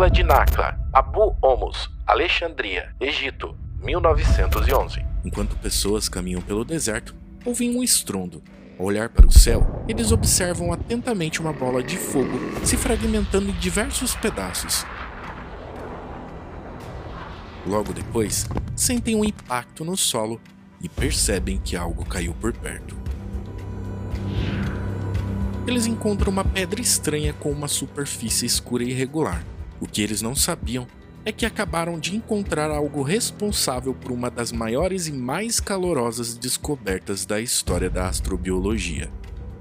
Vila de Nakla, Abu Homus, Alexandria, Egito, 1911. Enquanto pessoas caminham pelo deserto, ouvem um estrondo. Ao olhar para o céu, eles observam atentamente uma bola de fogo se fragmentando em diversos pedaços. Logo depois, sentem um impacto no solo e percebem que algo caiu por perto. Eles encontram uma pedra estranha com uma superfície escura e irregular. O que eles não sabiam é que acabaram de encontrar algo responsável por uma das maiores e mais calorosas descobertas da história da astrobiologia.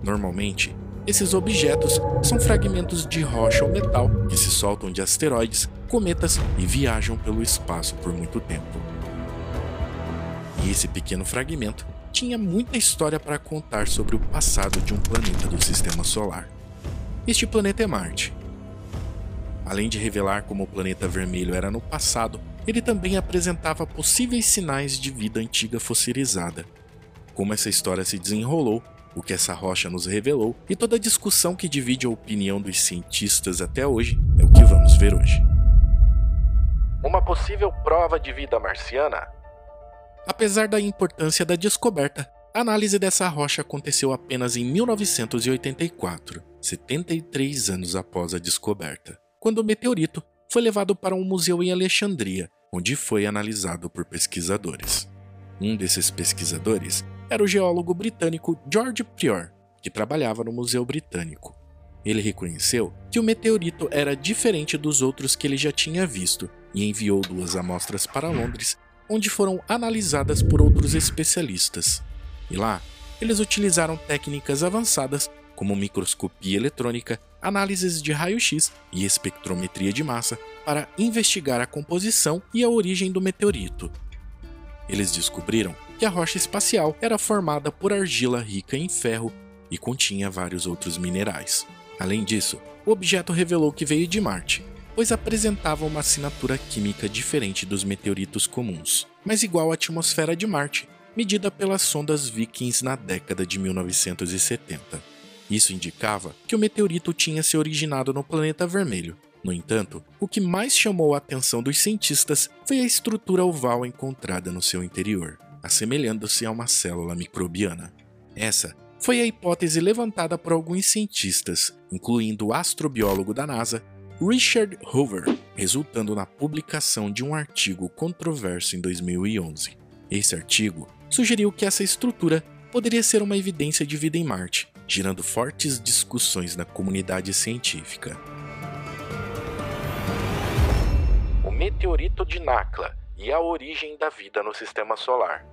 Normalmente, esses objetos são fragmentos de rocha ou metal que se soltam de asteroides, cometas e viajam pelo espaço por muito tempo. E esse pequeno fragmento tinha muita história para contar sobre o passado de um planeta do sistema solar. Este planeta é Marte, Além de revelar como o planeta vermelho era no passado, ele também apresentava possíveis sinais de vida antiga fossilizada. Como essa história se desenrolou, o que essa rocha nos revelou e toda a discussão que divide a opinião dos cientistas até hoje é o que vamos ver hoje. Uma possível prova de vida marciana? Apesar da importância da descoberta, a análise dessa rocha aconteceu apenas em 1984, 73 anos após a descoberta quando o meteorito foi levado para um museu em Alexandria, onde foi analisado por pesquisadores. Um desses pesquisadores era o geólogo britânico George Prior, que trabalhava no Museu Britânico. Ele reconheceu que o meteorito era diferente dos outros que ele já tinha visto e enviou duas amostras para Londres, onde foram analisadas por outros especialistas. E lá, eles utilizaram técnicas avançadas como microscopia eletrônica, análises de raio-x e espectrometria de massa para investigar a composição e a origem do meteorito. Eles descobriram que a rocha espacial era formada por argila rica em ferro e continha vários outros minerais. Além disso, o objeto revelou que veio de Marte, pois apresentava uma assinatura química diferente dos meteoritos comuns, mas igual à atmosfera de Marte, medida pelas sondas Vikings na década de 1970. Isso indicava que o meteorito tinha se originado no planeta vermelho. No entanto, o que mais chamou a atenção dos cientistas foi a estrutura oval encontrada no seu interior, assemelhando-se a uma célula microbiana. Essa foi a hipótese levantada por alguns cientistas, incluindo o astrobiólogo da NASA, Richard Hoover, resultando na publicação de um artigo controverso em 2011. Esse artigo sugeriu que essa estrutura poderia ser uma evidência de vida em Marte, gerando fortes discussões na comunidade científica. O meteorito de Nakla e a origem da vida no sistema solar.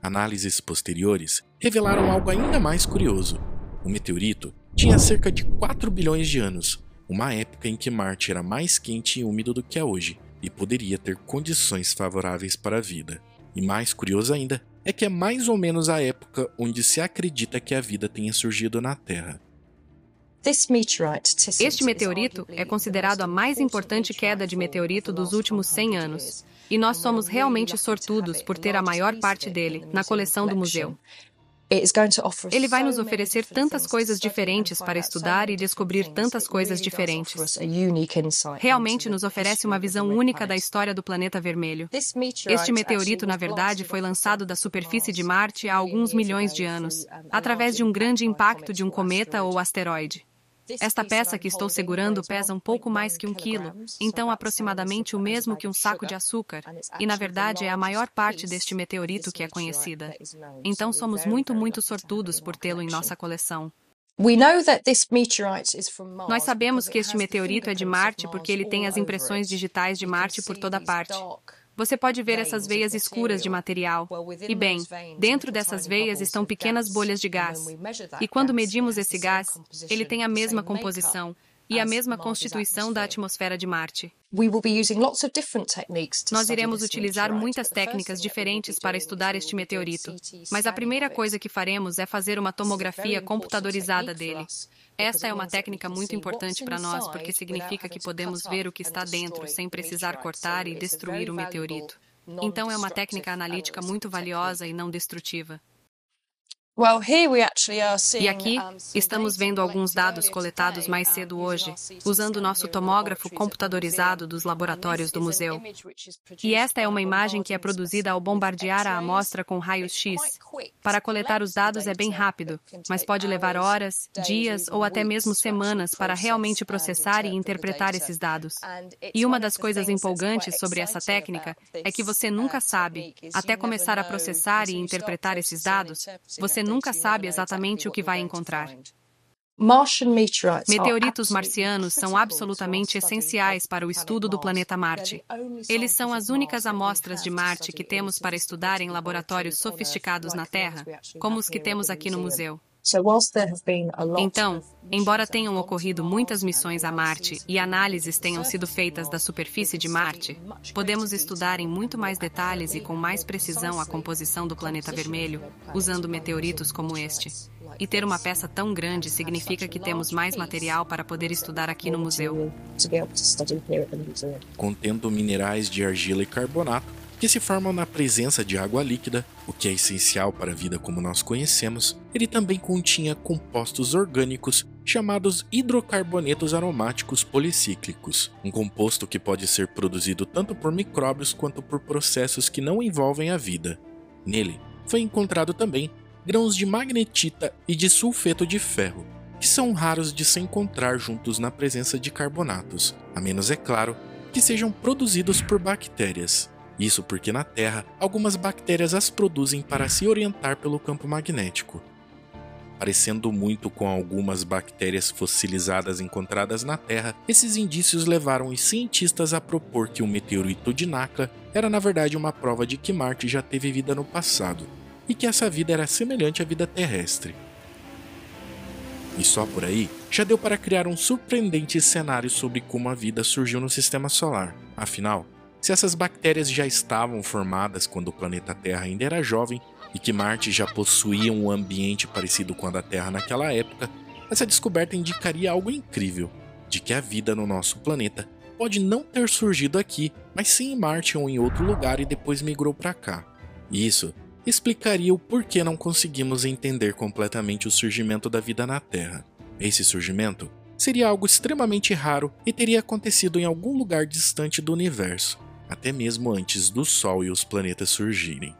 Análises posteriores revelaram algo ainda mais curioso. O meteorito tinha cerca de 4 bilhões de anos, uma época em que Marte era mais quente e úmido do que é hoje e poderia ter condições favoráveis para a vida. E mais curioso ainda é que é mais ou menos a época onde se acredita que a vida tenha surgido na Terra. Este meteorito é considerado a mais importante queda de meteorito dos últimos 100 anos. E nós somos realmente sortudos por ter a maior parte dele na coleção do museu. Ele vai nos oferecer tantas coisas diferentes para estudar e descobrir tantas coisas diferentes. Realmente nos oferece uma visão única da história do planeta vermelho. Este meteorito, na verdade, foi lançado da superfície de Marte há alguns milhões de anos, através de um grande impacto de um cometa ou asteroide. Esta peça que estou segurando pesa um pouco mais que um quilo, então aproximadamente o mesmo que um saco de açúcar, e na verdade é a maior parte deste meteorito que é conhecida. Então somos muito, muito sortudos por tê-lo em nossa coleção. Nós sabemos que este meteorito é de Marte porque ele tem as impressões digitais de Marte por toda parte. Você pode ver essas veias escuras de material. E bem, dentro dessas veias estão pequenas bolhas de gás. E quando medimos esse gás, ele tem a mesma composição e a mesma constituição da atmosfera de Marte. Nós iremos utilizar muitas técnicas diferentes para estudar este meteorito, mas a primeira coisa que faremos é fazer uma tomografia computadorizada dele. Essa é uma técnica muito importante para nós porque significa que podemos ver o que está dentro sem precisar cortar e destruir o meteorito. Então, é uma técnica analítica muito valiosa e não destrutiva. E aqui estamos vendo alguns dados coletados mais cedo hoje, usando nosso tomógrafo computadorizado dos laboratórios do museu. E esta é uma imagem que é produzida ao bombardear a amostra com raios-x. Para coletar os dados é bem rápido, mas pode levar horas, dias ou até mesmo semanas para realmente processar e interpretar esses dados. E uma das coisas empolgantes sobre essa técnica é que você nunca sabe, até começar a processar e interpretar esses dados, você nunca sabe exatamente o que vai encontrar. Meteoritos marcianos são absolutamente essenciais para o estudo do planeta Marte. Eles são as únicas amostras de Marte que temos para estudar em laboratórios sofisticados na Terra, como os que temos aqui no museu. Então, embora tenham ocorrido muitas missões a Marte e análises tenham sido feitas da superfície de Marte, podemos estudar em muito mais detalhes e com mais precisão a composição do planeta vermelho, usando meteoritos como este. E ter uma peça tão grande significa que temos mais material para poder estudar aqui no museu. Contendo minerais de argila e carbonato, que se formam na presença de água líquida, o que é essencial para a vida como nós conhecemos, ele também continha compostos orgânicos chamados hidrocarbonetos aromáticos policíclicos, um composto que pode ser produzido tanto por micróbios quanto por processos que não envolvem a vida. Nele foi encontrado também grãos de magnetita e de sulfeto de ferro, que são raros de se encontrar juntos na presença de carbonatos, a menos, é claro, que sejam produzidos por bactérias. Isso porque na Terra, algumas bactérias as produzem para se orientar pelo campo magnético. Parecendo muito com algumas bactérias fossilizadas encontradas na Terra, esses indícios levaram os cientistas a propor que o meteorito de Naka era na verdade uma prova de que Marte já teve vida no passado, e que essa vida era semelhante à vida terrestre. E só por aí já deu para criar um surpreendente cenário sobre como a vida surgiu no sistema solar. Afinal, se essas bactérias já estavam formadas quando o planeta Terra ainda era jovem e que Marte já possuía um ambiente parecido com a da Terra naquela época, essa descoberta indicaria algo incrível: de que a vida no nosso planeta pode não ter surgido aqui, mas sim em Marte ou em outro lugar e depois migrou para cá. Isso explicaria o porquê não conseguimos entender completamente o surgimento da vida na Terra. Esse surgimento seria algo extremamente raro e teria acontecido em algum lugar distante do universo até mesmo antes do Sol e os planetas surgirem.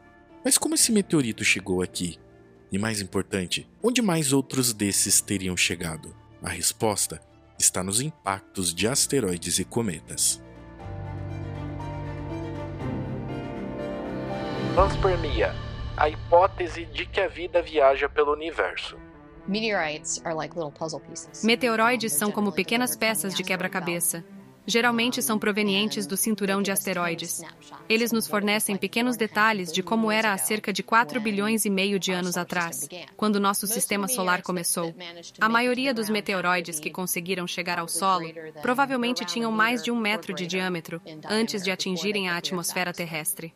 Mas como esse meteorito chegou aqui? E mais importante, onde mais outros desses teriam chegado? A resposta está nos impactos de asteroides e cometas. Panspermia a hipótese de que a vida viaja pelo universo. Meteoroides são como pequenas peças de quebra-cabeça geralmente são provenientes do cinturão de asteroides. Eles nos fornecem pequenos detalhes de como era há cerca de 4 bilhões e meio de anos atrás, quando nosso sistema solar começou. A maioria dos meteoroides que conseguiram chegar ao solo provavelmente tinham mais de um metro de diâmetro antes de atingirem a atmosfera terrestre.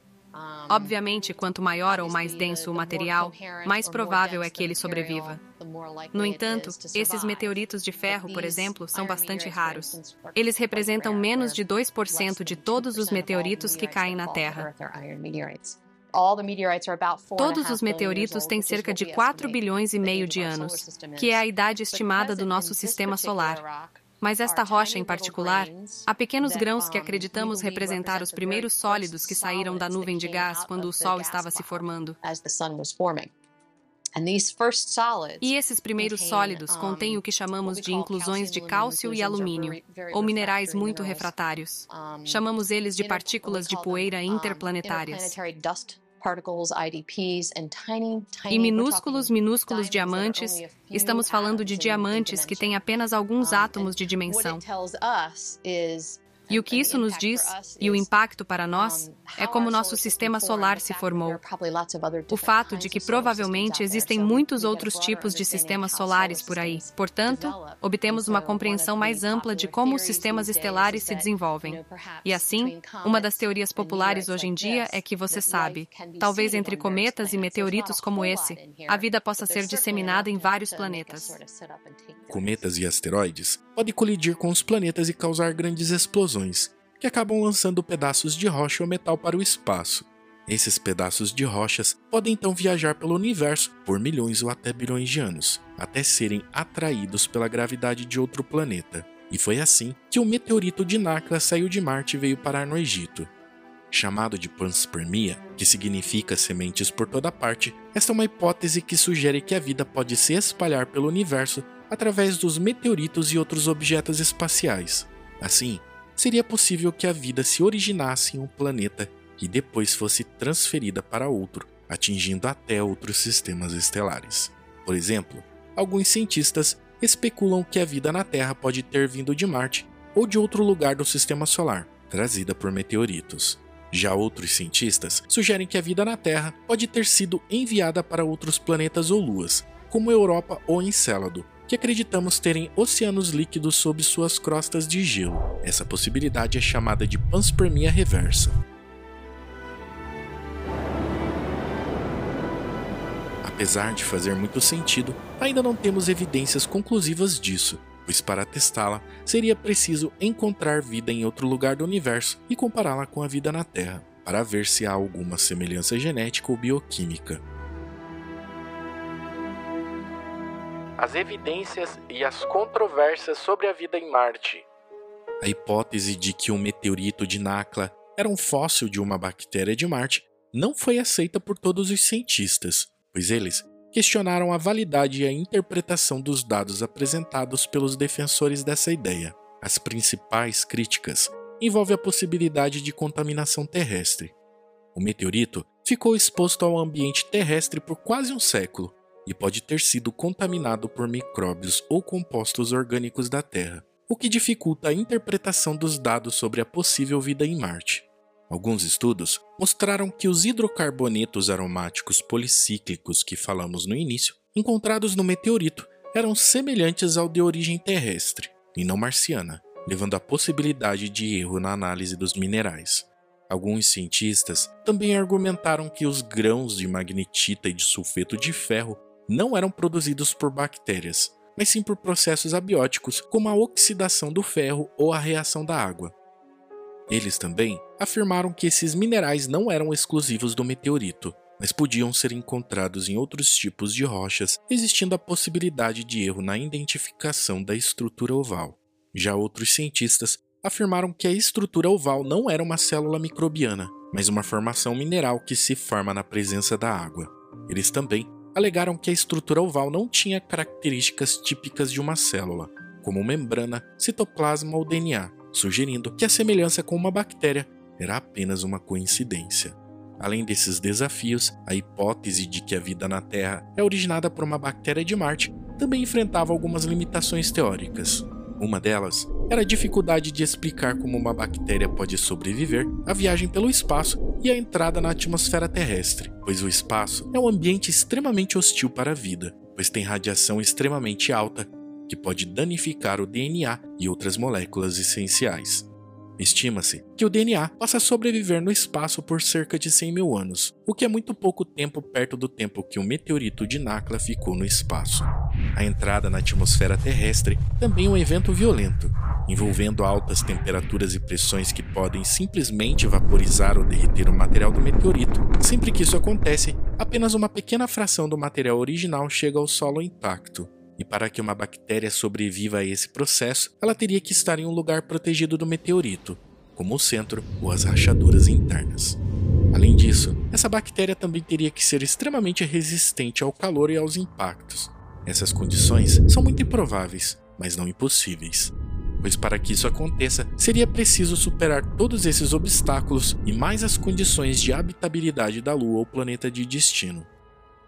Obviamente, quanto maior ou mais denso o material, mais provável é que ele sobreviva. No entanto, esses meteoritos de ferro, por exemplo, são bastante raros. Eles representam menos de 2% de todos os meteoritos que caem na Terra. Todos os meteoritos têm cerca de 4 bilhões e meio de anos, que é a idade estimada do nosso sistema solar. Mas esta rocha em particular, há pequenos grãos que acreditamos representar os primeiros sólidos que saíram da nuvem de gás quando o Sol estava se formando. E esses primeiros sólidos contêm o que chamamos de inclusões de cálcio e alumínio, ou minerais muito refratários. Chamamos eles de partículas de poeira interplanetárias. E minúsculos, minúsculos diamantes, estamos falando de diamantes que têm apenas alguns átomos de dimensão. E o que isso nos diz, e o impacto para nós, é como nosso sistema solar se formou. O fato de que provavelmente existem muitos outros tipos de sistemas solares por aí. Portanto, obtemos uma compreensão mais ampla de como os sistemas estelares se desenvolvem. E assim, uma das teorias populares hoje em dia é que você sabe, talvez entre cometas e meteoritos como esse, a vida possa ser disseminada em vários planetas. Cometas e asteroides podem colidir com os planetas e causar grandes explosões que acabam lançando pedaços de rocha ou metal para o espaço. Esses pedaços de rochas podem então viajar pelo universo por milhões ou até bilhões de anos, até serem atraídos pela gravidade de outro planeta. E foi assim que o meteorito de Nakla saiu de Marte e veio parar no Egito. Chamado de panspermia, que significa sementes por toda parte, esta é uma hipótese que sugere que a vida pode se espalhar pelo universo através dos meteoritos e outros objetos espaciais. Assim, seria possível que a vida se originasse em um planeta e depois fosse transferida para outro, atingindo até outros sistemas estelares. Por exemplo, alguns cientistas especulam que a vida na Terra pode ter vindo de Marte ou de outro lugar do sistema solar, trazida por meteoritos. Já outros cientistas sugerem que a vida na Terra pode ter sido enviada para outros planetas ou luas, como Europa ou Encélado, que acreditamos terem oceanos líquidos sob suas crostas de gelo. Essa possibilidade é chamada de panspermia reversa. Apesar de fazer muito sentido, ainda não temos evidências conclusivas disso, pois para testá-la seria preciso encontrar vida em outro lugar do universo e compará-la com a vida na Terra, para ver se há alguma semelhança genética ou bioquímica. As evidências e as controvérsias sobre a vida em Marte. A hipótese de que um meteorito de Nakla era um fóssil de uma bactéria de Marte não foi aceita por todos os cientistas, pois eles questionaram a validade e a interpretação dos dados apresentados pelos defensores dessa ideia. As principais críticas envolvem a possibilidade de contaminação terrestre. O meteorito ficou exposto ao ambiente terrestre por quase um século e pode ter sido contaminado por micróbios ou compostos orgânicos da Terra, o que dificulta a interpretação dos dados sobre a possível vida em Marte. Alguns estudos mostraram que os hidrocarbonetos aromáticos policíclicos que falamos no início, encontrados no meteorito, eram semelhantes ao de origem terrestre e não marciana, levando à possibilidade de erro na análise dos minerais. Alguns cientistas também argumentaram que os grãos de magnetita e de sulfeto de ferro não eram produzidos por bactérias, mas sim por processos abióticos como a oxidação do ferro ou a reação da água. Eles também afirmaram que esses minerais não eram exclusivos do meteorito, mas podiam ser encontrados em outros tipos de rochas, existindo a possibilidade de erro na identificação da estrutura oval. Já outros cientistas afirmaram que a estrutura oval não era uma célula microbiana, mas uma formação mineral que se forma na presença da água. Eles também alegaram que a estrutura oval não tinha características típicas de uma célula, como membrana, citoplasma ou DNA, sugerindo que a semelhança com uma bactéria era apenas uma coincidência. Além desses desafios, a hipótese de que a vida na Terra é originada por uma bactéria de Marte também enfrentava algumas limitações teóricas. Uma delas era a dificuldade de explicar como uma bactéria pode sobreviver à viagem pelo espaço e à entrada na atmosfera terrestre, pois o espaço é um ambiente extremamente hostil para a vida, pois tem radiação extremamente alta que pode danificar o DNA e outras moléculas essenciais. Estima-se que o DNA possa sobreviver no espaço por cerca de 100 mil anos, o que é muito pouco tempo perto do tempo que o meteorito de Nakla ficou no espaço. A entrada na atmosfera terrestre também é um evento violento, envolvendo altas temperaturas e pressões que podem simplesmente vaporizar ou derreter o material do meteorito. Sempre que isso acontece, apenas uma pequena fração do material original chega ao solo intacto, e para que uma bactéria sobreviva a esse processo, ela teria que estar em um lugar protegido do meteorito, como o centro ou as rachaduras internas. Além disso, essa bactéria também teria que ser extremamente resistente ao calor e aos impactos. Essas condições são muito improváveis, mas não impossíveis. Pois para que isso aconteça, seria preciso superar todos esses obstáculos e mais as condições de habitabilidade da Lua ou planeta de destino.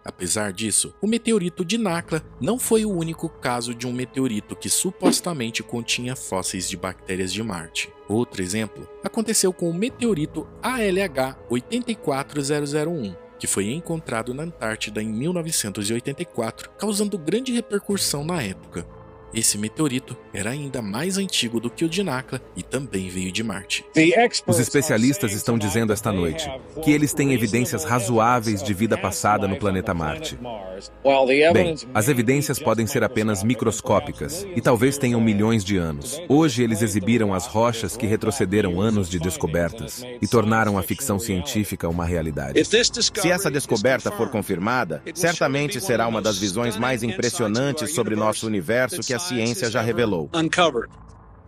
Apesar disso, o meteorito de Nakla não foi o único caso de um meteorito que supostamente continha fósseis de bactérias de Marte. Outro exemplo aconteceu com o meteorito ALH 84001, que foi encontrado na Antártida em 1984, causando grande repercussão na época. Esse meteorito era ainda mais antigo do que o de Nakla e também veio de Marte. Os especialistas estão dizendo esta noite que eles têm evidências razoáveis de vida passada no planeta Marte. Bem, as evidências podem ser apenas microscópicas e talvez tenham milhões de anos. Hoje eles exibiram as rochas que retrocederam anos de descobertas e tornaram a ficção científica uma realidade. Se essa descoberta for confirmada, certamente será uma das visões mais impressionantes sobre nosso universo que a ciência já revelou.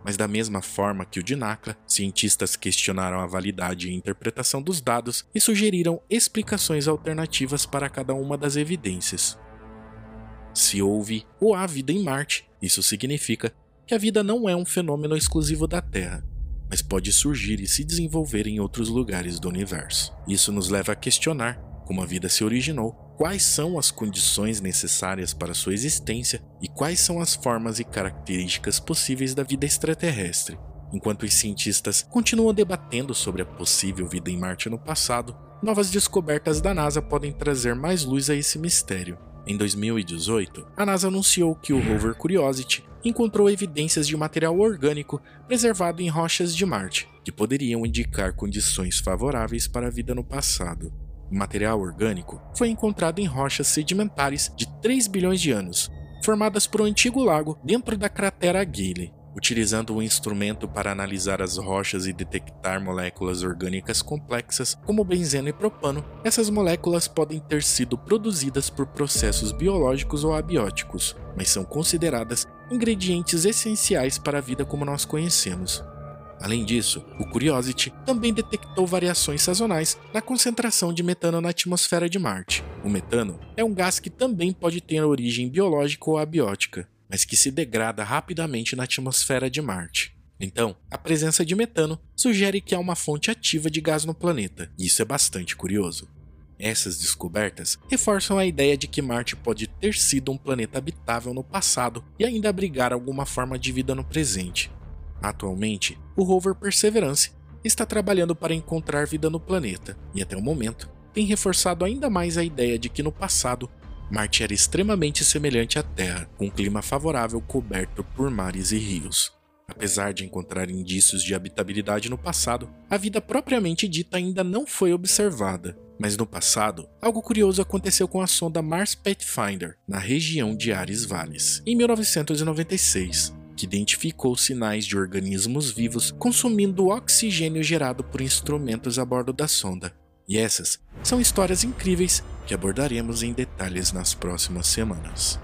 Mas da mesma forma que o de Nakla, cientistas questionaram a validade e interpretação dos dados e sugeriram explicações alternativas para cada uma das evidências. Se houve ou há vida em Marte, isso significa que a vida não é um fenômeno exclusivo da Terra, mas pode surgir e se desenvolver em outros lugares do universo. Isso nos leva a questionar como a vida se originou quais são as condições necessárias para sua existência e quais são as formas e características possíveis da vida extraterrestre. Enquanto os cientistas continuam debatendo sobre a possível vida em Marte no passado, novas descobertas da NASA podem trazer mais luz a esse mistério. Em 2018, a NASA anunciou que o rover Curiosity encontrou evidências de material orgânico preservado em rochas de Marte, que poderiam indicar condições favoráveis para a vida no passado. Material orgânico foi encontrado em rochas sedimentares de 3 bilhões de anos, formadas por um antigo lago dentro da cratera Gale. Utilizando um instrumento para analisar as rochas e detectar moléculas orgânicas complexas, como benzeno e propano, essas moléculas podem ter sido produzidas por processos biológicos ou abióticos, mas são consideradas ingredientes essenciais para a vida como nós conhecemos. Além disso, o Curiosity também detectou variações sazonais na concentração de metano na atmosfera de Marte. O metano é um gás que também pode ter origem biológica ou abiótica, mas que se degrada rapidamente na atmosfera de Marte. Então, a presença de metano sugere que há uma fonte ativa de gás no planeta, e isso é bastante curioso. Essas descobertas reforçam a ideia de que Marte pode ter sido um planeta habitável no passado e ainda abrigar alguma forma de vida no presente, Atualmente, o rover Perseverance está trabalhando para encontrar vida no planeta e, até o momento, tem reforçado ainda mais a ideia de que no passado Marte era extremamente semelhante à Terra, com um clima favorável coberto por mares e rios. Apesar de encontrar indícios de habitabilidade no passado, a vida propriamente dita ainda não foi observada. Mas no passado, algo curioso aconteceu com a sonda Mars Pathfinder, na região de Ares Valles, em 1996 que identificou sinais de organismos vivos consumindo o oxigênio gerado por instrumentos a bordo da sonda. E essas são histórias incríveis que abordaremos em detalhes nas próximas semanas.